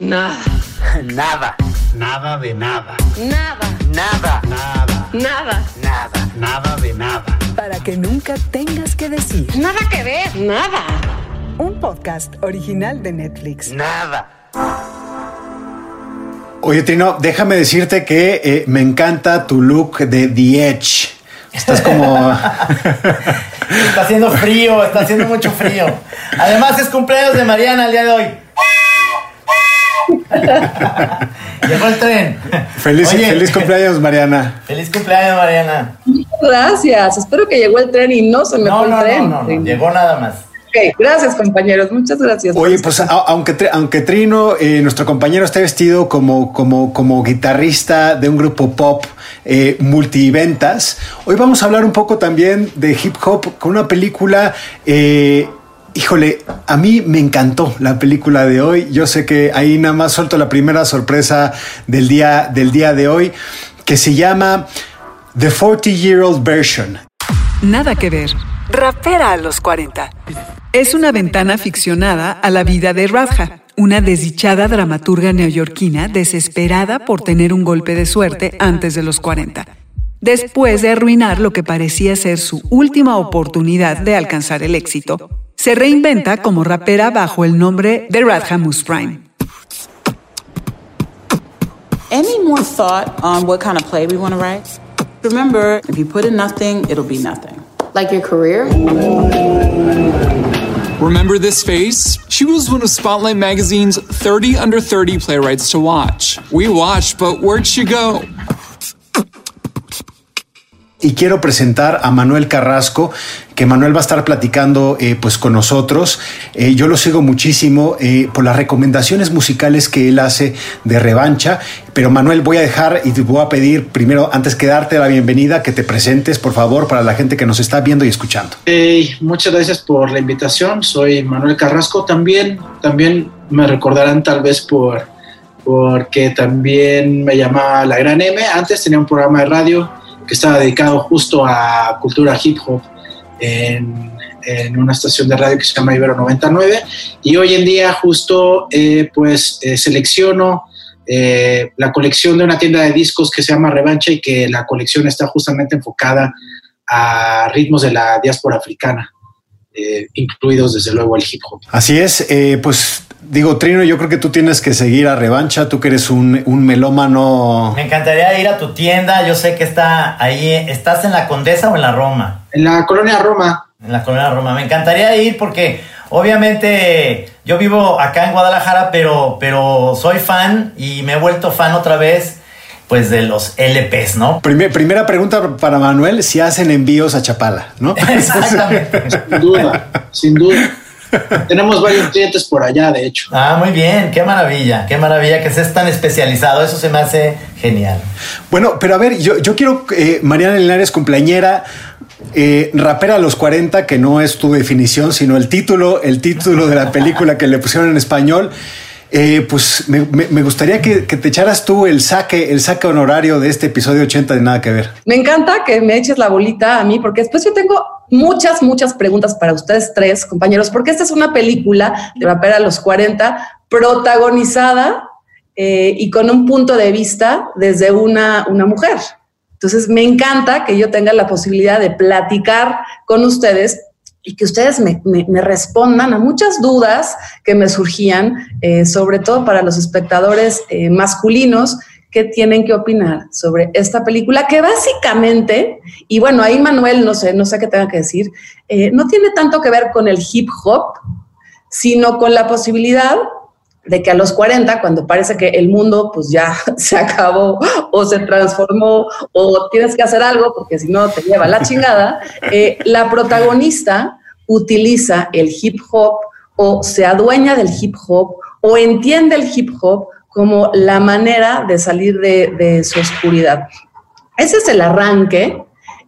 Nada. Nada. Nada de nada. Nada. Nada. Nada. Nada. Nada. Nada de nada. Para que nunca tengas que decir. Nada que ver. Nada. Un podcast original de Netflix. Nada. Oye, Trino, déjame decirte que eh, me encanta tu look de The Edge. Estás como. Está haciendo frío, está haciendo mucho frío. Además es cumpleaños de Mariana el día de hoy. Llegó el tren. feliz, Oye, feliz cumpleaños, Mariana. Feliz cumpleaños, Mariana. Gracias. Espero que llegó el tren y no se me No, fue el no, no, tren. no, no, llegó nada más. Ok, gracias, compañeros. Muchas gracias. Oye, pues a- aunque, aunque Trino, eh, nuestro compañero, está vestido como, como, como guitarrista de un grupo pop eh, multiventas, hoy vamos a hablar un poco también de hip hop con una película. eh, híjole, a mí me encantó la película de hoy. Yo sé que ahí nada más suelto la primera sorpresa del día, del día de hoy, que se llama The 40 Year Old Version. Nada que ver. Rapera a los 40. Es una ventana ficcionada a la vida de Radha, una desdichada dramaturga neoyorquina desesperada por tener un golpe de suerte antes de los 40. Después de arruinar lo que parecía ser su última oportunidad de alcanzar el éxito, se reinventa como rapera bajo el nombre de Radha Musprime. Any more thought on what kind of play we want to write? Remember, if you put in nothing, it'll be nothing. Like your career? Remember this face? She was one of Spotlight Magazine's 30 under 30 playwrights to watch. We watched, but where'd she go? Y quiero presentar a Manuel Carrasco, que Manuel va a estar platicando eh, pues con nosotros. Eh, yo lo sigo muchísimo eh, por las recomendaciones musicales que él hace de revancha, pero Manuel voy a dejar y te voy a pedir primero, antes que darte la bienvenida, que te presentes, por favor, para la gente que nos está viendo y escuchando. Muchas gracias por la invitación. Soy Manuel Carrasco. También, también me recordarán tal vez por porque también me llamaba La Gran M. Antes tenía un programa de radio que estaba dedicado justo a cultura hip hop en, una estación de radio que se llama Ibero 99. Y hoy en día justo eh, pues eh, selecciono eh, la colección de una tienda de discos que se llama Revancha y que la colección está justamente enfocada a ritmos de la diáspora africana, eh, incluidos desde luego el hip hop. Así es, pues digo, Trino, yo creo que tú tienes que seguir a revancha, tú que eres un, un melómano. Me encantaría ir a tu tienda. Yo sé que está ahí. ¿Estás en la Condesa o en la Roma? En la colonia Roma. En la colonia Roma. Me encantaría ir porque obviamente yo vivo acá en Guadalajara, pero, pero soy fan y me he vuelto fan otra vez. Pues de los LPs, ¿no? Primer- primera pregunta para Manuel, si hacen envíos a Chapala, ¿no? Exactamente. Sin duda, sin duda. Tenemos varios clientes por allá, de hecho. Ah, muy bien, qué maravilla, qué maravilla que seas tan especializado, eso se me hace genial. Bueno, pero a ver, yo, yo quiero, eh, Mariana Linares, cumpleañera, eh, rapera a los 40, que no es tu definición, sino el título, el título de la película que le pusieron en español. Eh, pues me, gustaría que, que te echaras tú el saque, el saque honorario de este episodio 80 de Nada que Ver. Me encanta que me eches la bolita a mí, porque después yo tengo muchas, muchas preguntas para ustedes tres, compañeros, porque esta es una película de rapera a los 40, protagonizada eh, y con un punto de vista desde una, una mujer. Entonces, me encanta que yo tenga la posibilidad de platicar con ustedes y que ustedes me, me- me respondan a muchas dudas que me surgían, eh, sobre todo para los espectadores eh, masculinos que tienen que opinar sobre esta película, que básicamente, y bueno, ahí Manuel, no sé, no sé qué tenga que decir, eh, no tiene tanto que ver con el hip hop, sino con la posibilidad de que a los 40, cuando parece que el mundo pues ya se acabó o se transformó o tienes que hacer algo porque si no te lleva la chingada, eh, la protagonista utiliza el hip hop o se adueña del hip hop o entiende el hip hop como la manera de salir de, de su oscuridad. Ese es el arranque.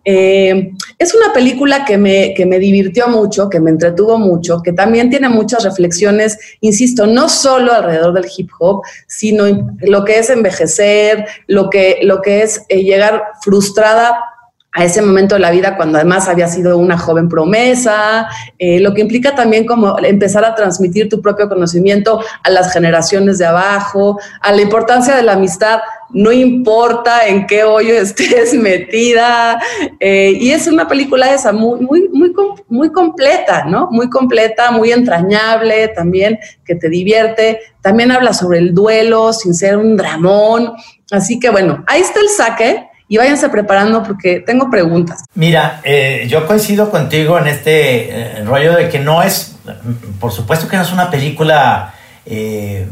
Eh, es una película que me, que me divirtió mucho, que me entretuvo mucho, que también tiene muchas reflexiones, insisto, no solo alrededor del hip hop, sino lo que es envejecer, lo que, lo que es eh, llegar frustrada a ese momento de la vida cuando además había sido una joven promesa, eh, lo que implica también como empezar a transmitir tu propio conocimiento a las generaciones de abajo, a la importancia de la amistad, no importa en qué hoyo estés metida, eh, y es una película esa muy, muy, muy, muy completa, ¿no? Muy completa, muy entrañable también, que te divierte, también habla sobre el duelo sin ser un dramón, así que bueno, ahí está el saque y váyanse preparando porque tengo preguntas. Mira, eh, yo coincido contigo en este eh, rollo de que no es, por supuesto que no es una película eh,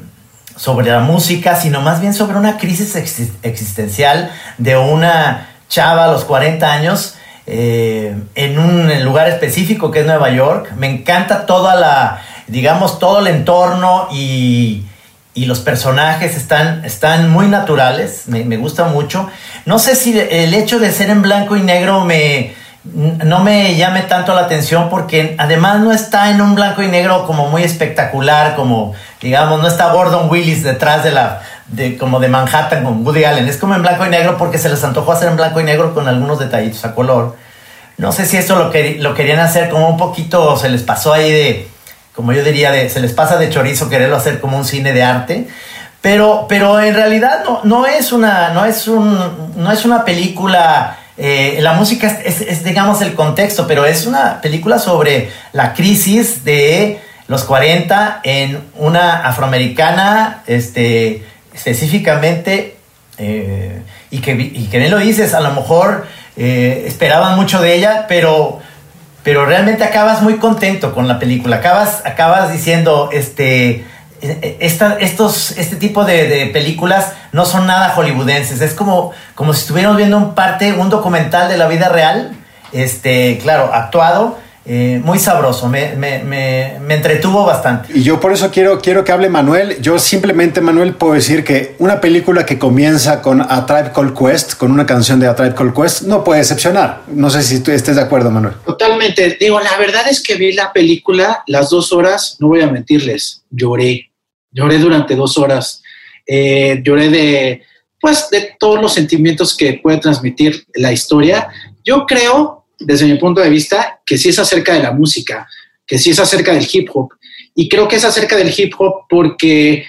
sobre la música, sino más bien sobre una crisis existencial de una chava a los 40 años en un lugar específico que es Nueva York. Me encanta toda la, digamos, todo el entorno y y los personajes están, están muy naturales, me, me, gusta mucho. No sé si el hecho de ser en blanco y negro me, no me llame tanto la atención porque además no está en un blanco y negro como muy espectacular, como digamos, no está Gordon Willis detrás de la, de, como de Manhattan con Woody Allen, es como en blanco y negro porque se les antojó hacer en blanco y negro con algunos detallitos a color. No sé si eso lo, que, lo querían hacer como un poquito, se les pasó ahí de como yo diría, de, se les pasa de chorizo quererlo hacer como un cine de arte. Pero, pero en realidad no, no, es, una, no, es, un, no es una película, eh, la música es, digamos, el contexto, pero es una película sobre la crisis de los 40 en una afroamericana, este, específicamente, eh, y, que, y que bien lo dices, a lo mejor eh, esperaban mucho de ella, pero pero realmente acabas muy contento con la película. Acabas, acabas diciendo, este, esta, estos, este tipo de, películas no son nada hollywoodenses. Es como, como si estuviéramos viendo un parte, un documental de la vida real, este, claro, actuado eh, muy sabroso, me, me, me, me, entretuvo bastante. Y yo por eso quiero, quiero que hable Manuel. Yo simplemente, Manuel, puedo decir que una película que comienza con A Tribe Called Quest, con una canción de A Tribe Called Quest, no puede decepcionar. No sé si tú estés de acuerdo, Manuel. Totalmente. Digo, la verdad es que vi la película las dos horas, no voy a mentirles, lloré. Lloré durante dos horas. Eh, lloré de, pues, de todos los sentimientos que puede transmitir la historia. Yo creo desde mi punto de vista, que sí es acerca de la música, que sí es acerca del hip hop. Y creo que es acerca del hip hop porque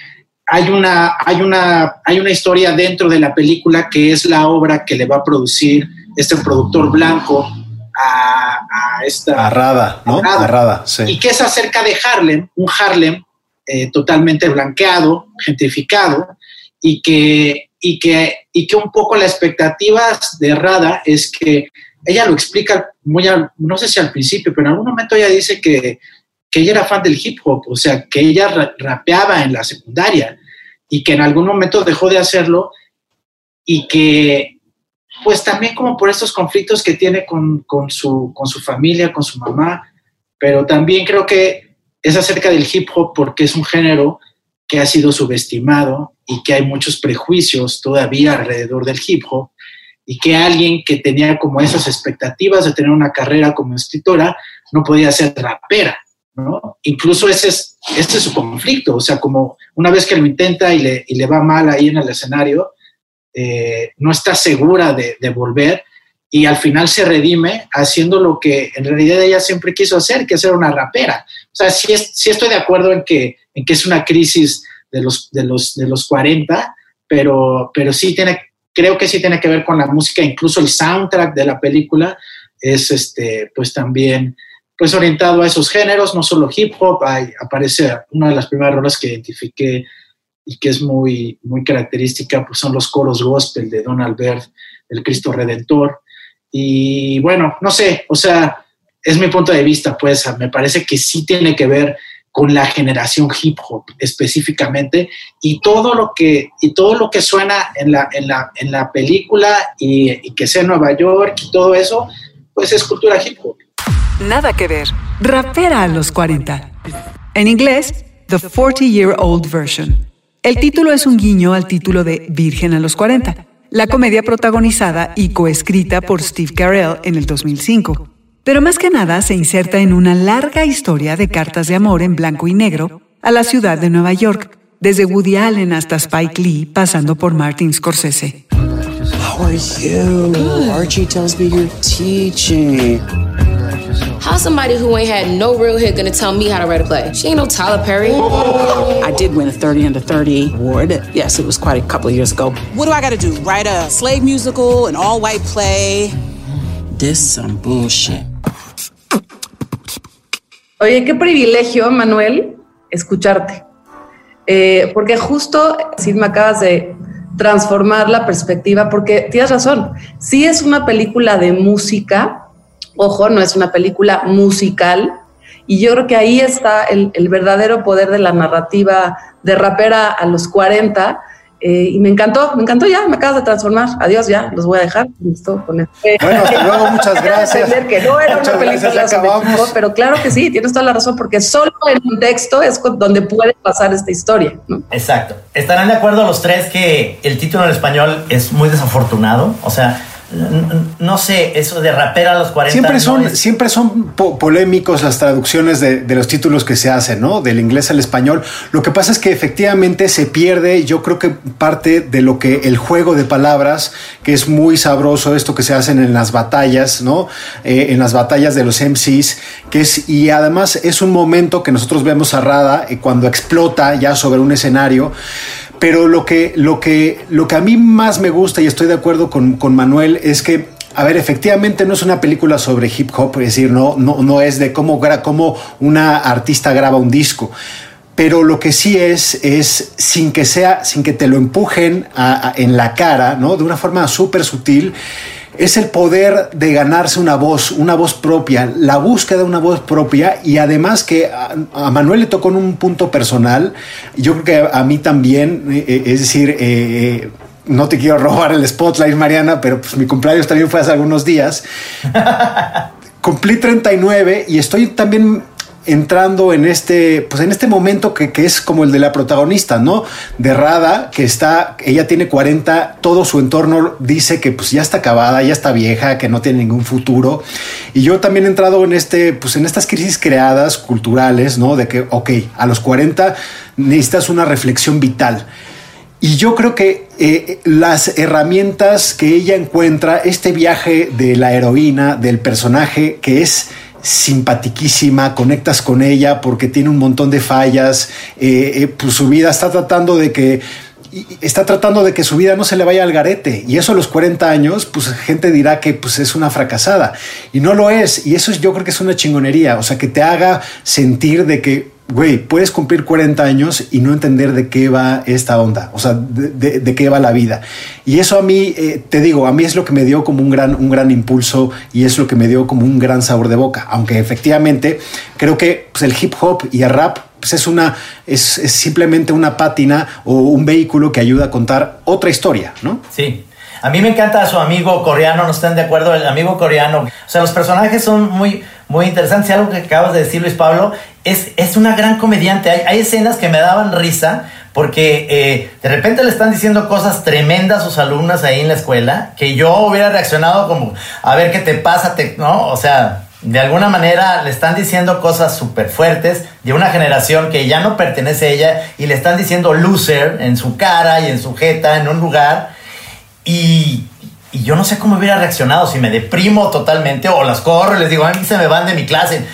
hay una, hay una, hay una historia dentro de la película que es la obra que le va a producir este productor blanco a, a esta... Arrada, ¿no? Arrada, sí. Y que es acerca de Harlem, un Harlem eh, totalmente blanqueado, gentrificado, y que, y, que, y que un poco la expectativa de Rada es que ella lo explica muy, no sé si al principio, pero en algún momento ella dice que, que ella era fan del hip hop, o sea, que ella rapeaba en la secundaria y que en algún momento dejó de hacerlo y que pues también como por estos conflictos que tiene con, con, su, con su familia, con su mamá, pero también creo que es acerca del hip hop porque es un género que ha sido subestimado y que hay muchos prejuicios todavía alrededor del hip hop y que alguien que tenía como esas expectativas de tener una carrera como escritora no podía ser rapera, ¿no? Incluso ese es, ese es su conflicto, o sea, como una vez que lo intenta y le, y le va mal ahí en el escenario, eh, no está segura de, de, volver y al final se redime haciendo lo que en realidad ella siempre quiso hacer, que es ser una rapera. O sea, sí, es, sí estoy de acuerdo en que, en que es una crisis de los, de los, de los 40, pero, pero sí tiene creo que sí tiene que ver con la música, incluso el soundtrack de la película es este, pues también pues orientado a esos géneros, no solo hip hop, hay, aparece una de las primeras rolas que identifiqué y que es muy, muy característica, pues son los coros gospel de Don Albert, el Cristo Redentor. Y bueno, no sé, o sea, es mi punto de vista, pues me parece que sí tiene que ver con la generación hip hop específicamente y todo lo que, y todo lo que suena en la, en la, en la película y, que sea Nueva York y todo eso, pues es cultura hip hop. Nada que ver. Rapera a los 40. En inglés, The 40 Year Old Version. El título es un guiño al título de Virgen a los 40, la comedia protagonizada y coescrita por Steve Carell en el 2005. Pero más que nada se inserta en una larga historia de cartas de amor en blanco y negro a la ciudad de Nueva York, desde Woody Allen hasta Spike Lee, pasando por Martin Scorsese. How are you? Archie tells me you're teaching. How's somebody who ain't had no real hit gonna tell me how to write a play? She ain't no Tyler Perry. I did win a 30 under 30 award. Yes, it was quite a couple of years ago. What do I gotta do? Write a slave musical, an all white play? This. Oye, qué privilegio, Manuel, escucharte. Eh, porque justo, si me acabas de transformar la perspectiva, porque tienes razón, sí es una película de música, ojo, no es una película musical, y yo creo que ahí está el verdadero poder de la narrativa de rapera a los 40, eh, y me encantó, me encantó ya, me acabas de transformar. Adiós, ya, los voy a dejar. Listo, con este. Bueno, hasta luego, muchas gracias. que no era Muchas una película sobre pero claro que sí, tienes toda la razón, porque solo en un texto es con- donde puede pasar esta historia. ¿no? Exacto. Estarán de acuerdo los tres que el título en español es muy desafortunado. O sea, no sé, eso de rapera a los 40. Siempre no son, es- siempre son po- polémicos las traducciones de, de los títulos que se hacen, ¿no? Del inglés al español. Lo que pasa es que efectivamente se pierde, yo creo que parte de lo que el juego de palabras, que es muy sabroso, esto que se hacen en las batallas, ¿no? Eh, en las batallas de los MCs, que es, y además es un momento que nosotros vemos a Rada eh, cuando explota ya sobre un escenario. Pero lo que, lo que, lo que a mí más me gusta, y estoy de acuerdo con, con Manuel, es que a ver, efectivamente no es una película sobre hip hop, es decir, no, no, no es de cómo, cómo una artista graba un disco. Pero lo que sí es, es sin que sea, sin que te lo empujen en la cara, ¿no? De una forma súper sutil, es el poder de ganarse una voz, una voz propia, la búsqueda de una voz propia y además que a, Manuel le tocó en un punto personal, yo creo que a mí también, eh, eh, es decir, eh, no te quiero robar el spotlight, Mariana, pero pues mi cumpleaños también fue hace algunos días. Cumplí 39 y estoy también entrando en este, pues en este momento que, que es como el de la protagonista, ¿no? De Rada, que está, ella tiene 40, todo su entorno dice que pues ya está acabada, ya está vieja, que no tiene ningún futuro. Y yo también he entrado en este, pues en estas crisis creadas culturales, ¿no? De que, ok, a los 40 necesitas una reflexión vital. Y yo creo que eh, las herramientas que ella encuentra, este viaje de la heroína, del personaje que es simpatiquísima, conectas con ella porque tiene un montón de fallas, eh, eh, pues su vida está tratando de que está tratando de que su vida no se le vaya al garete. Y eso a los 40 años pues gente dirá que pues es una fracasada. Y no lo es. Y eso es- yo creo que es una chingonería. O sea que te haga sentir de que güey puedes cumplir 40 años y no entender de qué va esta onda o sea de, de- de qué va la vida y eso a mí eh, te digo a mí es lo que me dio como un gran un gran impulso y es lo que me dio como un gran sabor de boca aunque efectivamente creo que pues, el hip hop y el rap pues es una es, es simplemente una pátina o un vehículo que ayuda a contar otra historia, ¿no? Sí. A mí me encanta su amigo coreano, no están de acuerdo, el amigo coreano. O sea, los personajes son muy, muy interesantes. Y algo que acabas de decir, Luis Pablo, es, es una gran comediante. Hay, hay escenas que me daban risa porque eh, de repente le están diciendo cosas tremendas a sus alumnas ahí en la escuela que yo hubiera reaccionado como, a ver qué te pasa, te, ¿no? O sea, de alguna manera le están diciendo cosas súper fuertes de una generación que ya no pertenece a ella y le están diciendo loser en su cara y en su jeta en un lugar y, y yo no sé cómo hubiera reaccionado, si me deprimo totalmente o las corro les digo, a mí se me van de mi clase.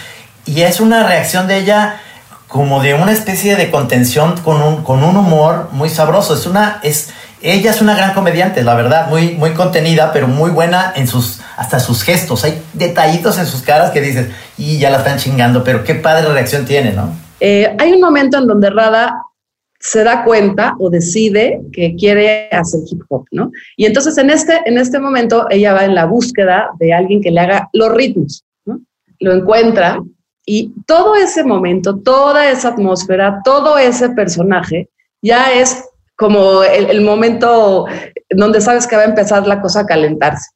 Y es una reacción de ella como de una especie de contención con un, con un humor muy sabroso. Es una, es, ella es una gran comediante, la verdad, muy, muy contenida, pero muy buena en sus, hasta sus gestos. Hay detallitos en sus caras que dices, y ya la están chingando, pero qué padre reacción tiene, ¿no? Eh, hay un momento en donde Rada se da cuenta o decide que quiere hacer hip hop, ¿no? Y entonces en este, en este momento ella va en la búsqueda de alguien que le haga los ritmos, ¿no? Lo encuentra y todo ese momento, toda esa atmósfera, todo ese personaje ya es como el, el momento donde sabes que va a empezar la cosa a calentarse.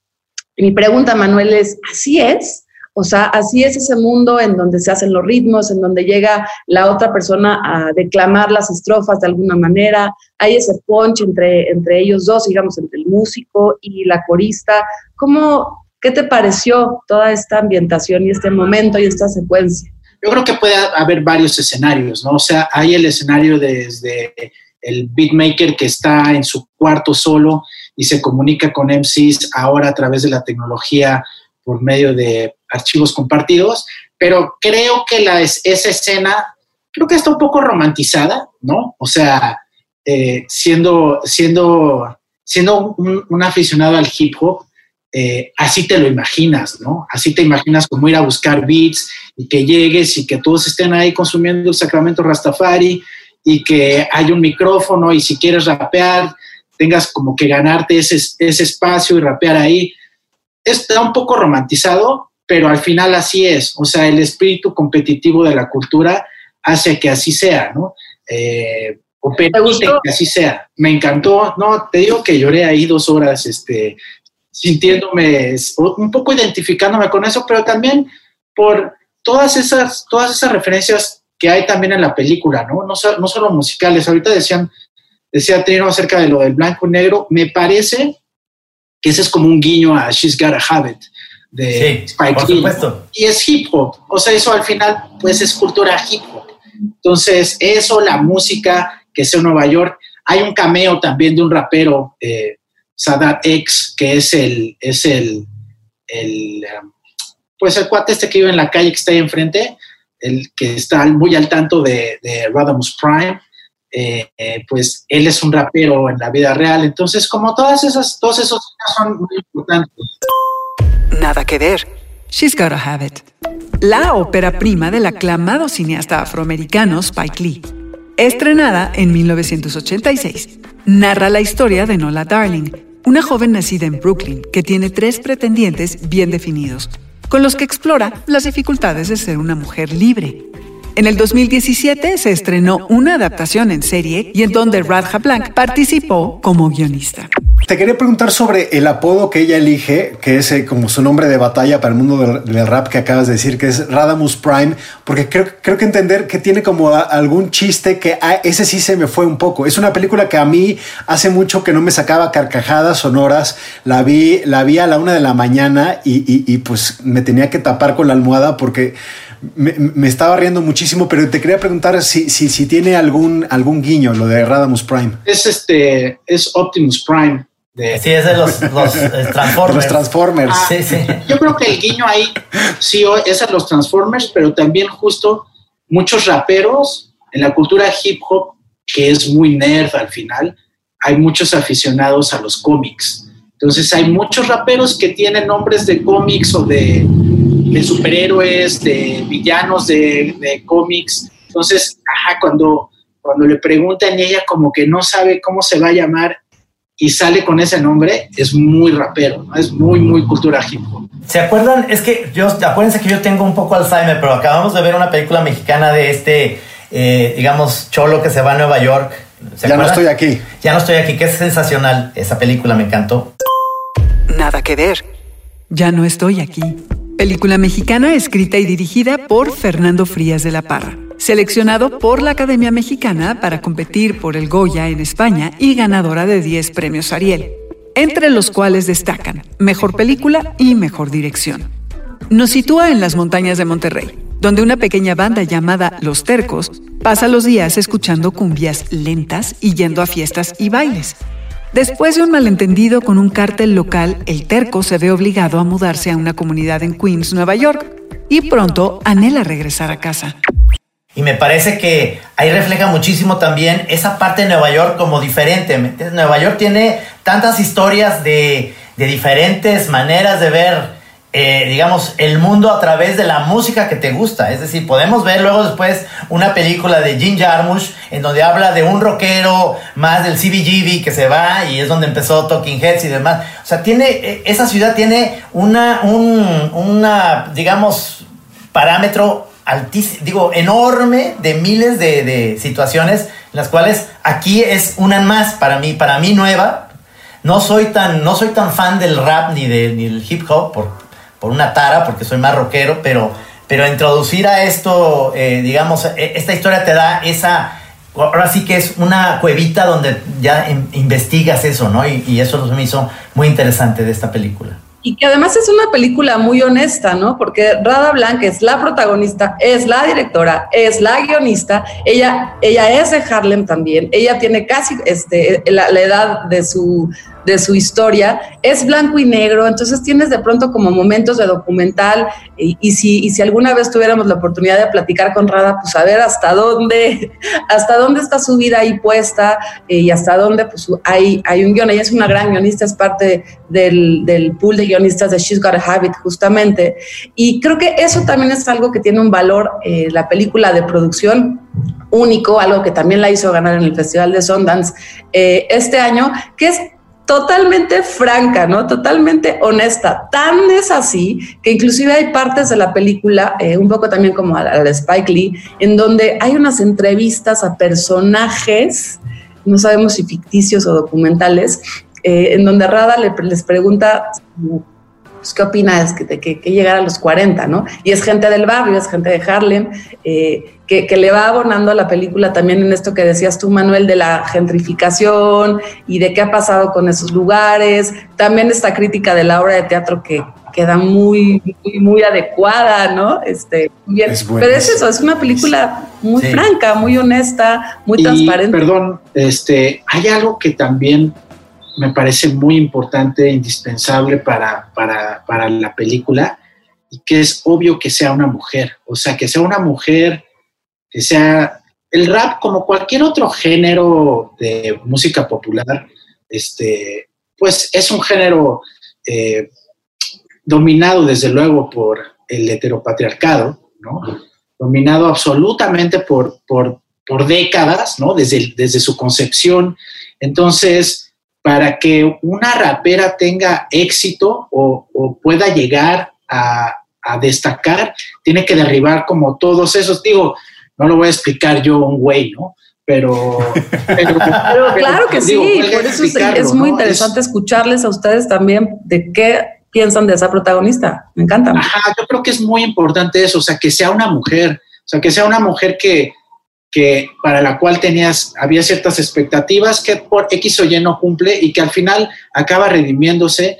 Mi pregunta, Manuel, es, ¿así es? O sea, así es ese mundo en donde se hacen los ritmos, en donde llega la otra persona a declamar las estrofas de alguna manera. Hay ese punch entre, entre ellos dos, digamos, entre el músico y la corista. ¿Cómo, ¿Qué te pareció toda esta ambientación y este momento y esta secuencia? Yo creo que puede haber varios escenarios, ¿no? O sea, hay el escenario desde el beatmaker que está en su cuarto solo y se comunica con MCs ahora a través de la tecnología por medio de archivos compartidos, pero creo que la, esa escena, creo que está un poco romantizada, ¿no? O sea, eh, siendo, siendo, siendo un, aficionado al hip hop, eh, así te lo imaginas, ¿no? Así te imaginas como ir a buscar beats y que llegues y que todos estén ahí consumiendo el sacramento Rastafari y que hay un micrófono y si quieres rapear, tengas como que ganarte ese, ese espacio y rapear ahí. Está un poco romantizado, pero al final así es. O sea, el espíritu competitivo de la cultura hace que así sea, ¿no? Eh, o permite que así sea. Me encantó, no, te digo que lloré ahí dos horas, este, sintiéndome, un poco identificándome con eso, pero también por todas esas, todas esas referencias que hay también en la película, ¿no? No, no solo musicales. Ahorita decían, decía Trino acerca de lo del blanco y negro. Me parece que ese es como un guiño a She's Gotta Have It de Spike Lee. Y es hip hop. O sea, eso al final, pues es cultura hip hop. Entonces, eso, la música que sea en Nueva York. Hay un cameo también de un rapero, eh, Sadat X, que es el, es el, el, um, pues el cuate este que vive en la calle que está ahí enfrente, el que está muy al tanto de, de Radamus Prime. Eh, eh, pues él es un rapero en la vida real. Entonces, como todas esas, todos esos son muy importantes. Nada que ver. She's Gotta Have It. La ópera prima del aclamado cineasta afroamericano Spike Lee. Estrenada en 1986, narra la historia de Nola Darling, una joven nacida en Brooklyn que tiene tres pretendientes bien definidos, con los que explora las dificultades de ser una mujer libre. En el 2017 se estrenó una adaptación en serie y en donde Radha Blank participó como guionista. Te quería preguntar sobre el apodo que ella elige, que es eh, como su nombre de batalla para el mundo del, rap que acabas de decir, que es Radamus Prime, porque creo, que entender que tiene como algún chiste que ah, ese sí se me fue un poco. Es una película que a mí hace mucho que no me sacaba carcajadas sonoras. La vi, la vi a la una de la mañana y pues me tenía que tapar con la almohada porque me, estaba riendo muchísimo, pero te quería preguntar si, si, si, tiene algún, algún guiño lo de Radamus Prime. Es este, es Optimus Prime. De, sí, es de los, los eh, Transformers. los Transformers. Ah, sí, sí. Yo creo que el guiño ahí sí es a los Transformers, pero también justo muchos raperos en la cultura hip hop, que es muy nerd al final, hay muchos aficionados a los cómics. Entonces hay muchos raperos que tienen nombres de cómics o de, de superhéroes, de villanos de, de cómics. Entonces, ajá, cuando, cuando le preguntan ella como que no sabe cómo se va a llamar y sale con ese nombre, es muy rapero, es muy, muy cultura hip hop. ¿Se acuerdan? Es que yo, acuérdense que yo tengo un poco Alzheimer, pero acabamos de ver una película mexicana de este, eh, digamos, cholo que se va a Nueva York. ya no estoy aquí. Ya no estoy aquí, que es sensacional. Esa película me encantó. Nada que ver. Ya no estoy aquí película mexicana escrita y dirigida por Fernando Frías de la Parra, seleccionado por la Academia Mexicana para competir por el Goya en España y ganadora de 10 premios Ariel, entre los cuales destacan Mejor Película y Mejor Dirección. Nos sitúa en las montañas de Monterrey, donde una pequeña banda llamada Los Tercos pasa los días escuchando cumbias lentas y yendo a fiestas y bailes, Después de un malentendido con un cártel local, el terco se ve obligado a mudarse a una comunidad en Queens, Nueva York, y pronto anhela regresar a casa. Y me parece que ahí refleja muchísimo también esa parte de Nueva York como diferente. Nueva York tiene tantas historias de, de diferentes maneras de ver eh, digamos, el mundo a través de la música que te gusta. Es decir, podemos ver luego después una película de Jim Jarmusch en donde habla de un rockero más del CBGB que se va y es donde empezó Talking Heads y demás. O sea, tiene, eh, esa ciudad tiene una, un, una digamos, parámetro altísimo, digo, enorme de miles de, de situaciones, las cuales aquí es una más para mí, para mí nueva, no soy tan, no soy tan fan del rap ni, de, ni del hip hop, por, por una tara, porque soy más rockero, pero, pero introducir a esto, eh, digamos, e, esta historia te da esa, ahora sí que es una cuevita donde ya investigas eso, ¿no? Y, eso me hizo muy interesante de esta película. Y que además es una película muy honesta, ¿no? Porque Rada Blanc es la protagonista, es la directora, es la guionista, ella, ella es de Harlem también, ella tiene casi este, la, edad de su, de su historia. Es blanco y negro, entonces tienes de pronto como momentos de documental y, si, y si alguna vez tuviéramos la oportunidad de platicar con Rada, pues a ver hasta dónde, hasta dónde está su vida ahí puesta eh, y hasta dónde pues hay, hay un guion. Ella es una gran guionista, es parte del, del pool de guionistas de She's Got a Habit justamente. Y creo que eso también es algo que tiene un valor, eh, la película de producción único, algo que también la hizo ganar en el Festival de Sundance eh, este año, que es totalmente franca, ¿no? Totalmente honesta. Tan es así que inclusive hay partes de la película, eh, un poco también como a la Spike Lee, en donde hay unas entrevistas a personajes, no sabemos si ficticios o documentales, eh, en donde Rada le- les pregunta pues, ¿qué opinas que, que, que llegar a los 40, no? Y es gente del barrio, es gente de Harlem, eh, que, que, le va abonando a la película también en esto que decías tú, Manuel, de la gentrificación y de qué ha pasado con esos lugares. También esta crítica de la obra de teatro que queda muy, muy, muy adecuada, ¿no? Este, bien. Es Pero es eso, es una película muy Sí. franca, muy honesta, muy Y, transparente. Perdón, este, hay algo que también me parece muy importante, indispensable para, para, para la película, y que es obvio que sea una mujer. O sea, que sea una mujer, que sea el rap como cualquier otro género de música popular, este, pues es un género eh, dominado desde luego por el heteropatriarcado, ¿no? Dominado absolutamente por, por, por décadas, ¿no? Desde, desde su concepción. Entonces, para que una rapera tenga éxito o, pueda llegar a, a, destacar, tiene que derribar como todos esos, digo, no lo voy a explicar yo un güey, ¿no? Pero, pero, pero claro que digo, sí, por eso es, es muy ¿no? interesante es, escucharles a ustedes también de qué piensan de esa protagonista. Me encanta. Ajá, yo creo que es muy importante eso, o sea, que sea una mujer, o sea, que sea una mujer que, que para la cual tenías, había ciertas expectativas que por X o Y no cumple y que al final acaba redimiéndose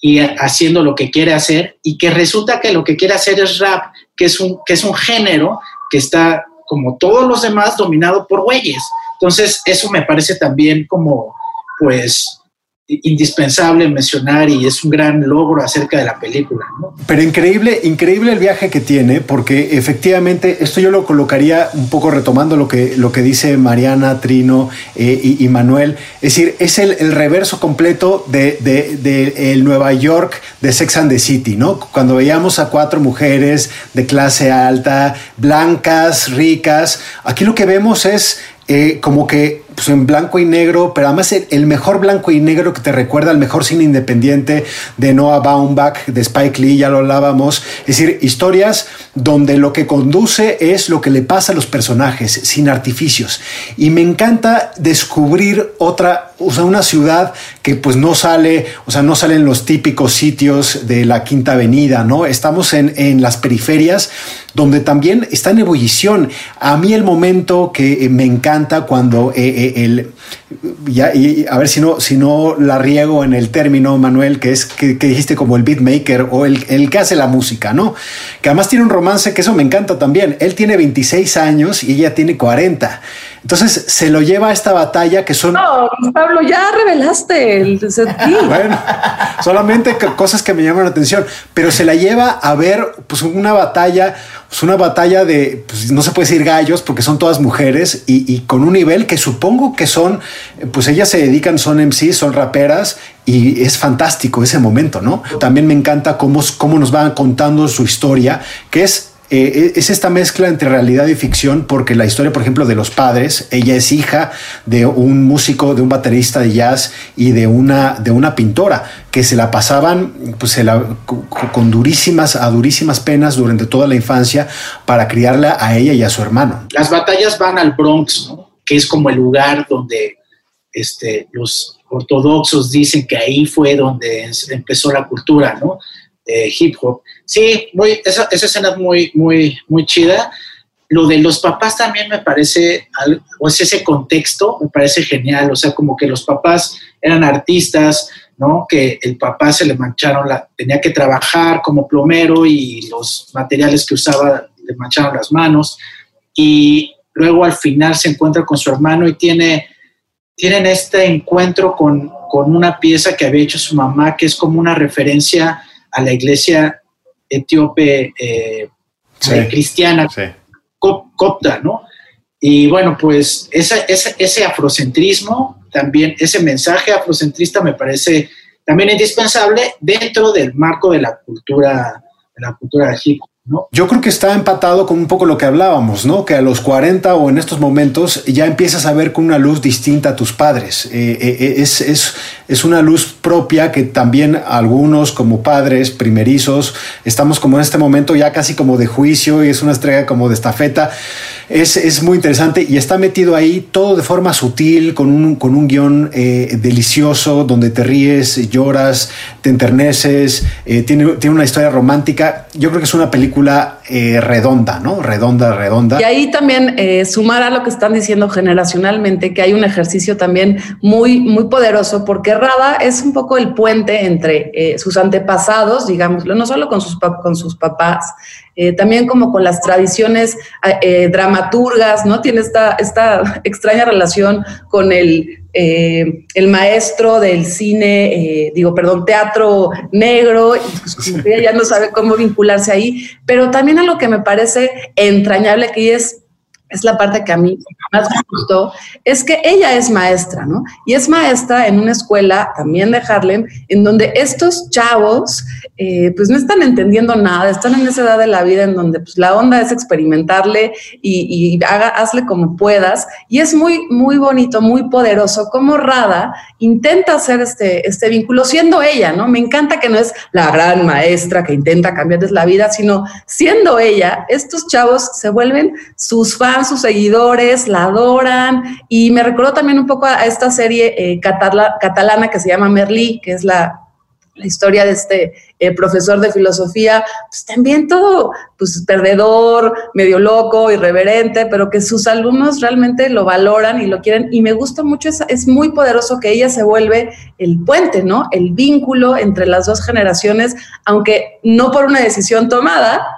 y haciendo lo que quiere hacer y que resulta que lo que quiere hacer es rap, que es un, que es un género que está como todos los demás dominado por güeyes. Entonces, eso me parece también como, pues, indispensable mencionar y es un gran logro acerca de la película. Pero increíble, increíble el viaje que tiene, porque efectivamente esto yo lo colocaría un poco retomando lo que, lo que dice Mariana, Trino eh, y, Manuel. Es decir, es el, el reverso completo de, de, el Nueva York de Sex and the City, ¿no? Cuando veíamos a cuatro mujeres de clase alta, blancas, ricas, aquí lo que vemos es eh, como que pues en blanco y negro, pero además el, mejor blanco y negro que te recuerda al mejor cine independiente de Noah Baumbach, de Spike Lee, ya lo hablábamos. Es decir, historias donde lo que conduce es lo que le pasa a los personajes, sin artificios. Y me encanta descubrir otra, o sea, una ciudad que pues no sale, o sea, no salen los típicos sitios de la Quinta Avenida, ¿no? Estamos en, en las periferias donde también está en ebullición. A mí el momento que me encanta cuando eh, el, ya, y a ver si no, si no la riego en el término, Manuel, que es que, que dijiste como el beatmaker o el, el, que hace la música, ¿no? Que además tiene un romance que eso me encanta también. Él tiene 26 años y ella tiene 40. Entonces se lo lleva a esta batalla que son. No, Pablo, ya revelaste el Bueno, solamente cosas que me llaman la atención, pero se la lleva a ver pues una batalla, pues una batalla de, pues no se puede decir gallos porque son todas mujeres y, y, con un nivel que supongo que son, pues ellas se dedican, son MC, son raperas y es fantástico ese momento, ¿no? También me encanta cómo, cómo nos van contando su historia, que es eh, es esta mezcla entre realidad y ficción porque la historia, por ejemplo, de los padres, ella es hija de un músico, de un baterista de jazz y de una, de una pintora que se la pasaban pues, con durísimas, a durísimas penas durante toda la infancia para criarla a ella y a su hermano. Las batallas van al Bronx, que es como el lugar donde este, los ortodoxos dicen que ahí fue donde empezó la cultura, ¿no? Hip hop. Sí, muy, esa, escena es muy, muy, muy chida. Lo de los papás también me parece, o es ese contexto, me parece genial. O sea, como que los papás eran artistas, ¿no? Que el papá se le mancharon, la, tenía que trabajar como plomero y los materiales que usaba le mancharon las manos. Y luego al final se encuentra con su hermano y tiene, tienen este encuentro con, con una pieza que había hecho su mamá, que es como una referencia a la iglesia etíope eh, Sí. eh, cristiana, Sí. copta, ¿no? Y bueno, pues esa- ese afrocentrismo, también ese mensaje afrocentrista me parece también indispensable dentro del marco de la cultura, de la cultura hip, ¿no? Yo creo que está empatado con un poco lo que hablábamos, ¿no? Que a los 40 o en estos momentos ya empiezas a ver con una luz distinta a tus padres. Eh, eh, eh, es, es, es una luz propia que también algunos como padres primerizos estamos como en este momento ya casi como de juicio y es una estrella como de estafeta. Es, es muy interesante y está metido ahí todo de forma sutil, con un, con un guion eh, delicioso, donde te ríes, lloras, te enterneces, eh, tiene, tiene una historia romántica. Yo creo que es una película película eh, redonda, ¿no? Redonda, redonda. Y ahí también eh, sumar a lo que están diciendo generacionalmente, que hay un ejercicio también muy, muy poderoso, porque Rada es un poco el puente entre eh, sus antepasados, digámoslo, no solo con sus, con sus papás, también como con las tradiciones dramaturgas, ¿no? Tiene esta, esta extraña relación con el, el maestro del cine, digo, perdón, teatro negro, pues ella ya no sabe cómo vincularse ahí, pero también lo que me parece entrañable que es es la parte que a mí más me gustó, es que ella es maestra, ¿no? Y es maestra en una escuela también de Harlem, en donde estos chavos, eh, pues no están entendiendo nada, están en esa edad de la vida en donde pues, la onda es experimentarle y, haga, hazle como puedas. Y es muy, muy bonito, muy poderoso como Rada intenta hacer este, este vínculo siendo ella, ¿no? Me encanta que no es la gran maestra que intenta cambiarles la vida, sino siendo ella, estos chavos se vuelven sus fans sus seguidores, la adoran y me recordó también un poco a, esta serie eh, catala, catalana que se llama Merlí, que es la, la historia de este eh, profesor de filosofía, pues también todo pues perdedor, medio loco, irreverente, pero que sus alumnos realmente lo valoran y lo quieren y me gusta mucho, es, es muy poderoso que ella se vuelve el puente, ¿no? El vínculo entre las dos generaciones, aunque no por una decisión tomada,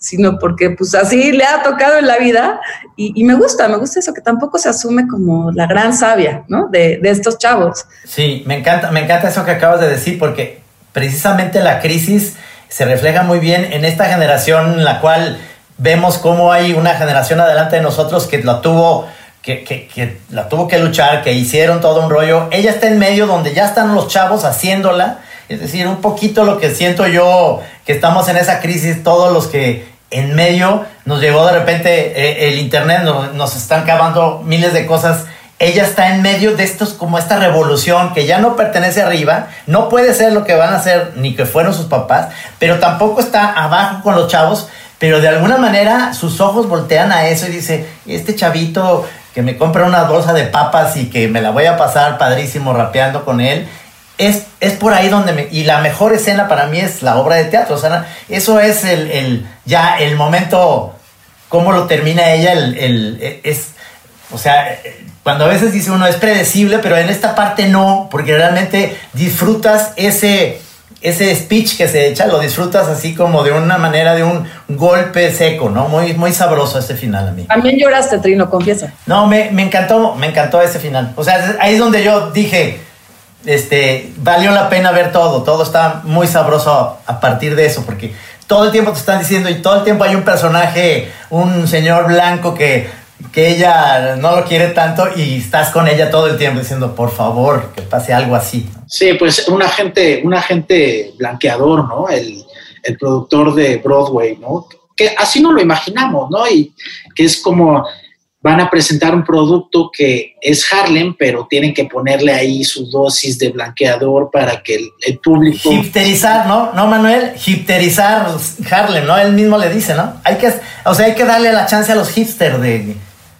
sino porque pues así le ha tocado en la vida y, me gusta, me gusta eso, que tampoco se asume como la gran sabia, ¿no? De, de, estos chavos. Sí, me encanta, me encanta eso que acabas de decir porque precisamente la crisis se refleja muy bien en esta generación en la cual vemos cómo hay una generación adelante de nosotros que la tuvo que, que, que, la tuvo que luchar, que hicieron todo un rollo. Ella está en medio donde ya están los chavos haciéndola. Es decir, un poquito lo que siento yo que estamos en esa crisis, todos los que en medio nos llegó de repente eh, el internet, nos, nos, están cavando miles de cosas. Ella está en medio de estos, como esta revolución que ya no pertenece arriba, no puede ser lo que van a hacer ni que fueron sus papás, pero tampoco está abajo con los chavos, pero de alguna manera sus ojos voltean a eso y dice, este chavito que me compra una bolsa de papas y que me la voy a pasar padrísimo rapeando con él, es, es, por ahí donde me, y la mejor escena para mí es la obra de teatro, o sea, eso es el, el ya el momento, cómo lo termina ella, el, el, es, o sea, cuando a veces dice uno es predecible, pero en esta parte no, porque realmente disfrutas ese, ese speech que se echa, lo disfrutas así como de una manera de un golpe seco, ¿no? Muy, muy sabroso ese final a mí. También lloraste, Trino, confiesa. No, me, me encantó, me encantó ese final. O sea, ahí es donde yo dije, este, valió la pena ver todo, todo está muy sabroso a, partir de eso, porque todo el tiempo te están diciendo y todo el tiempo hay un personaje, un señor blanco que, que ella no lo quiere tanto y estás con ella todo el tiempo diciendo, por favor, que pase algo así. Sí, pues un agente, un agente blanqueador, ¿no? El, el productor de Broadway, ¿no? Que así no lo imaginamos, ¿no? Y que es como van a presentar un producto que es Harlem, pero tienen que ponerle ahí su dosis de blanqueador para que el, el público... Hipterizar, ¿no? No, Manuel, hipterizar Harlem, ¿no? Él mismo le dice, ¿no? Hay que, o sea, hay que darle la chance a los hipsters de...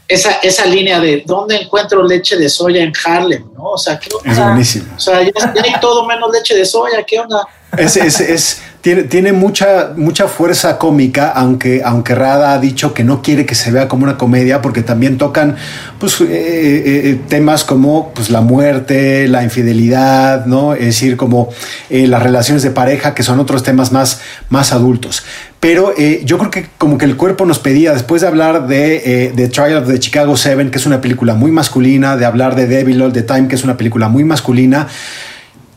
Esa, esa línea de dónde encuentro leche de soya en Harlem, ¿no? O sea, ¿qué onda? Es buenísimo. O sea, ya, ya hay todo menos leche de soya, ¿qué onda? Es, es, es, tiene, tiene mucha, mucha fuerza cómica, aunque, aunque Rada ha dicho que no quiere que se vea como una comedia, porque también tocan pues, eh, eh, eh, temas como pues, la muerte, la infidelidad, ¿no? Es decir, como eh, las relaciones de pareja, que son otros temas más, más adultos. Pero yo creo que como que el cuerpo nos pedía, después de hablar de, de Trial of the Chicago Seven, que es una película muy masculina, de hablar de Devil All the Time, que es una película muy masculina,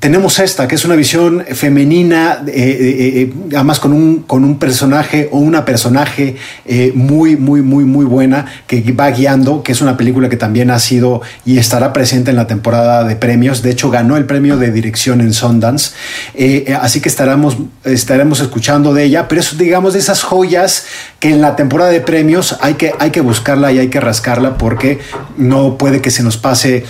tenemos esta, que es una visión femenina, eh, eh, eh, además con un, con un personaje o una personaje muy, muy, muy, muy buena que va guiando, que es una película que también ha sido y estará presente en la temporada de premios. De hecho, ganó el premio de dirección en Sundance. Así que estaremos, estaremos escuchando de ella, pero es, digamos, de esas joyas que en la temporada de premios hay que, hay que buscarla y hay que rascarla porque no puede que se nos pase,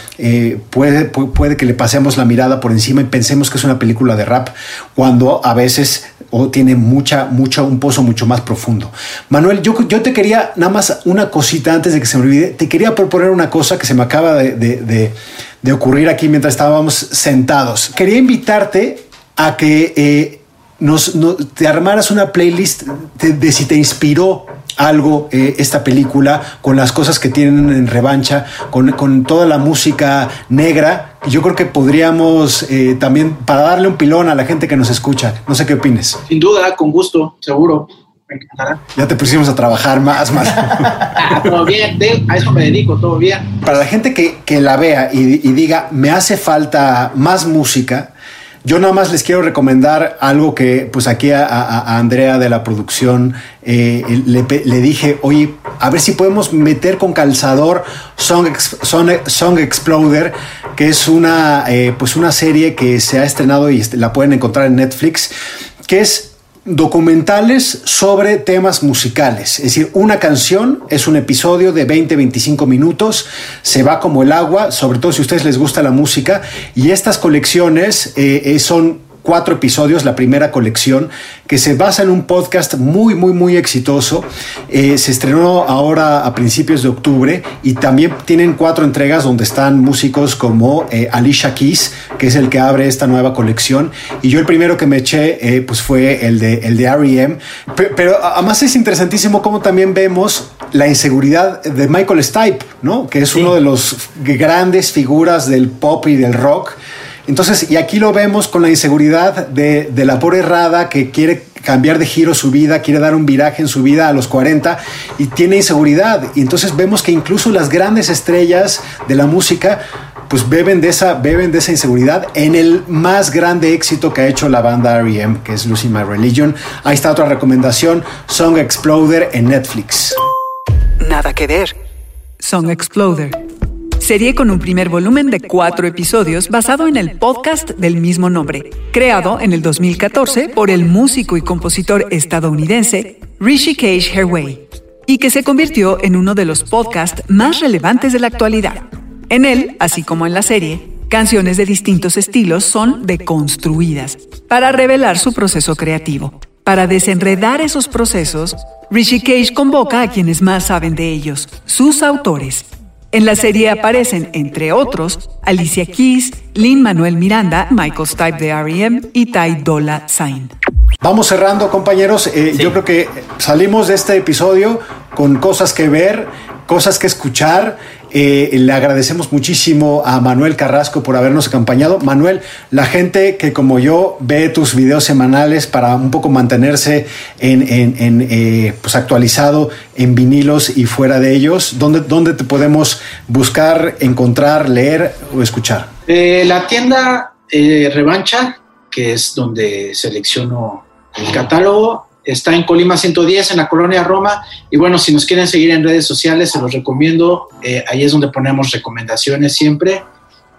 puede, pu- puede que le pasemos la mirada por encima pensemos que es una película de rap cuando a veces o tiene mucha, mucha, un pozo mucho más profundo. Manuel, yo, yo te quería nada más una cosita antes de que se me olvide, te quería proponer una cosa que se me acaba de, de- de- ocurrir aquí mientras estábamos sentados. Quería invitarte a que eh, nos, no- te armaras una playlist de si te inspiró algo eh, esta película con las cosas que tienen en revancha, con, con toda la música negra. Yo creo que podríamos eh, también, para darle un pilón a la gente que nos escucha, no sé qué opines. Sin duda, con gusto, seguro. Me encantará. Ya te pusimos a trabajar más, más. Todo bien, de- a eso me dedico, todo bien. Para la gente que, que la vea y, y diga, me hace falta más música, yo nada más les quiero recomendar algo que pues aquí a, Andrea de la producción eh, le, dije, oye, a ver si podemos meter con calzador Song, Song, Song Exploder, que es una, eh, pues una serie que se ha estrenado y la pueden encontrar en Netflix, que es documentales sobre temas musicales. Es decir, una canción es un episodio de 20-25 minutos, se va como el agua, sobre todo si a ustedes les gusta la música, y estas colecciones eh, eh, son cuatro episodios, la primera colección, que se basa en un podcast muy, muy, muy exitoso. Eh, se estrenó ahora a principios de octubre y también tienen cuatro entregas donde están músicos como eh, Alicia Keys, que es el que abre esta nueva colección. Y yo el primero que me eché eh, pues fue el de, el de R.E.M. Pe- Pero además es interesantísimo cómo también vemos la inseguridad de Michael Stipe, ¿no? Que es uno de los grandes figuras del pop y del rock. Entonces, y aquí lo vemos con la inseguridad de, de la pobre Rada que quiere cambiar de giro su vida, quiere dar un viraje en su vida a los 40 y tiene inseguridad. Y entonces vemos que incluso las grandes estrellas de la música pues beben de esa, beben de esa inseguridad en el más grande éxito que ha hecho la banda R.E.M., que es Losing My Religion. Ahí está otra recomendación, Song Exploder en Netflix. Nada que ver. Song Exploder. Serie con un primer volumen de cuatro episodios basado en el podcast del mismo nombre, creado en el 2014 por el músico y compositor estadounidense Rishi Cage Herway, y que se convirtió en uno de los podcasts más relevantes de la actualidad. En él, así como en la serie, canciones de distintos estilos son deconstruidas para revelar su proceso creativo. Para desenredar esos procesos, Rishi Cage convoca a quienes más saben de ellos, sus autores. En la serie aparecen, entre otros, Alicia Keys, Lin Manuel Miranda, Michael Stipe de R.E.M. y Ty Dolla Sign. Vamos cerrando, compañeros. Eh, Yo creo que salimos de este episodio con cosas que ver, cosas que escuchar. Eh, le agradecemos muchísimo a Manuel Carrasco por habernos acompañado. Manuel, la gente que como yo ve tus videos semanales para un poco mantenerse en, en- eh, pues actualizado en vinilos y fuera de ellos, ¿dónde, ¿dónde te podemos buscar, encontrar, leer o escuchar? Eh, la tienda Revancha, que es donde selecciono el catálogo, está en Colima 110, en la colonia Roma. Y bueno, si nos quieren seguir en redes sociales, se los recomiendo. Eh, ahí es donde ponemos recomendaciones siempre.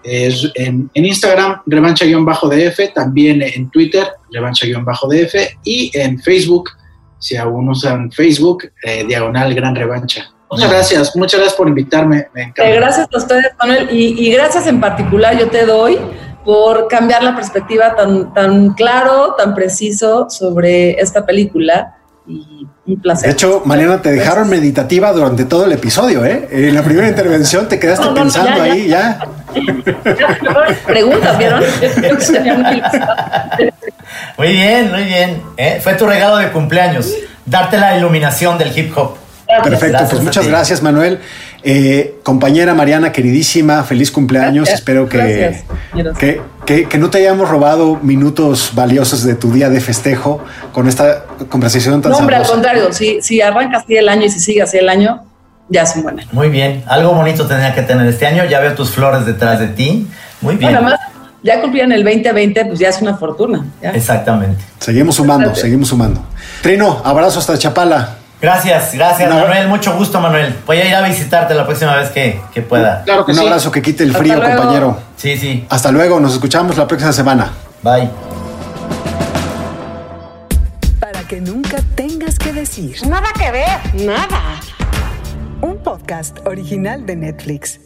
Es en, en Instagram, revancha-df, también en Twitter, revancha-df, y en Facebook, si aún usan Facebook, eh, diagonal Gran Revancha. Muchas gracias, muchas gracias por invitarme. Me. Eh, gracias a ustedes, Manuel, y, y gracias en particular yo te doy por cambiar la perspectiva tan, tan claro, tan preciso sobre esta película. Y un placer. De hecho, Mariana, te dejaron meditativa durante todo el episodio, ¿eh? En la primera intervención te quedaste No, no, pensando ya, ya. ahí, ya. Preguntas, ¿vieron? Muy bien, muy bien. ¿eh? Fue tu regalo de cumpleaños, darte la iluminación del hip hop. Perfecto, Gracias pues muchas gracias Manuel. Eh, compañera Mariana, queridísima, feliz cumpleaños. Gracias, Espero que, gracias, que, que- que no te hayamos robado minutos valiosos de tu día de festejo con esta conversación tan No, hombre, al sabrosa. contrario, si, si arranca así el año y si sigue así el año, ya es un buen año. Muy bien, algo bonito tenía que tener este año. Ya veo tus flores detrás de ti. Muy bien. Bueno, además, ya cumplieron el 2020, pues ya es una fortuna. ya. Exactamente. Seguimos sumando, Gracias. seguimos sumando. Trino, abrazo hasta Chapala. Gracias, gracias Manuel. Mucho gusto, Manuel. Voy a ir a visitarte la próxima vez que, que pueda. Claro que Un sí. abrazo que quite el Hasta frío, luego. compañero. Sí, sí. Hasta luego, nos escuchamos la próxima semana. Bye. Para que nunca tengas que decir. Nada que ver. Nada. Un podcast original de Netflix.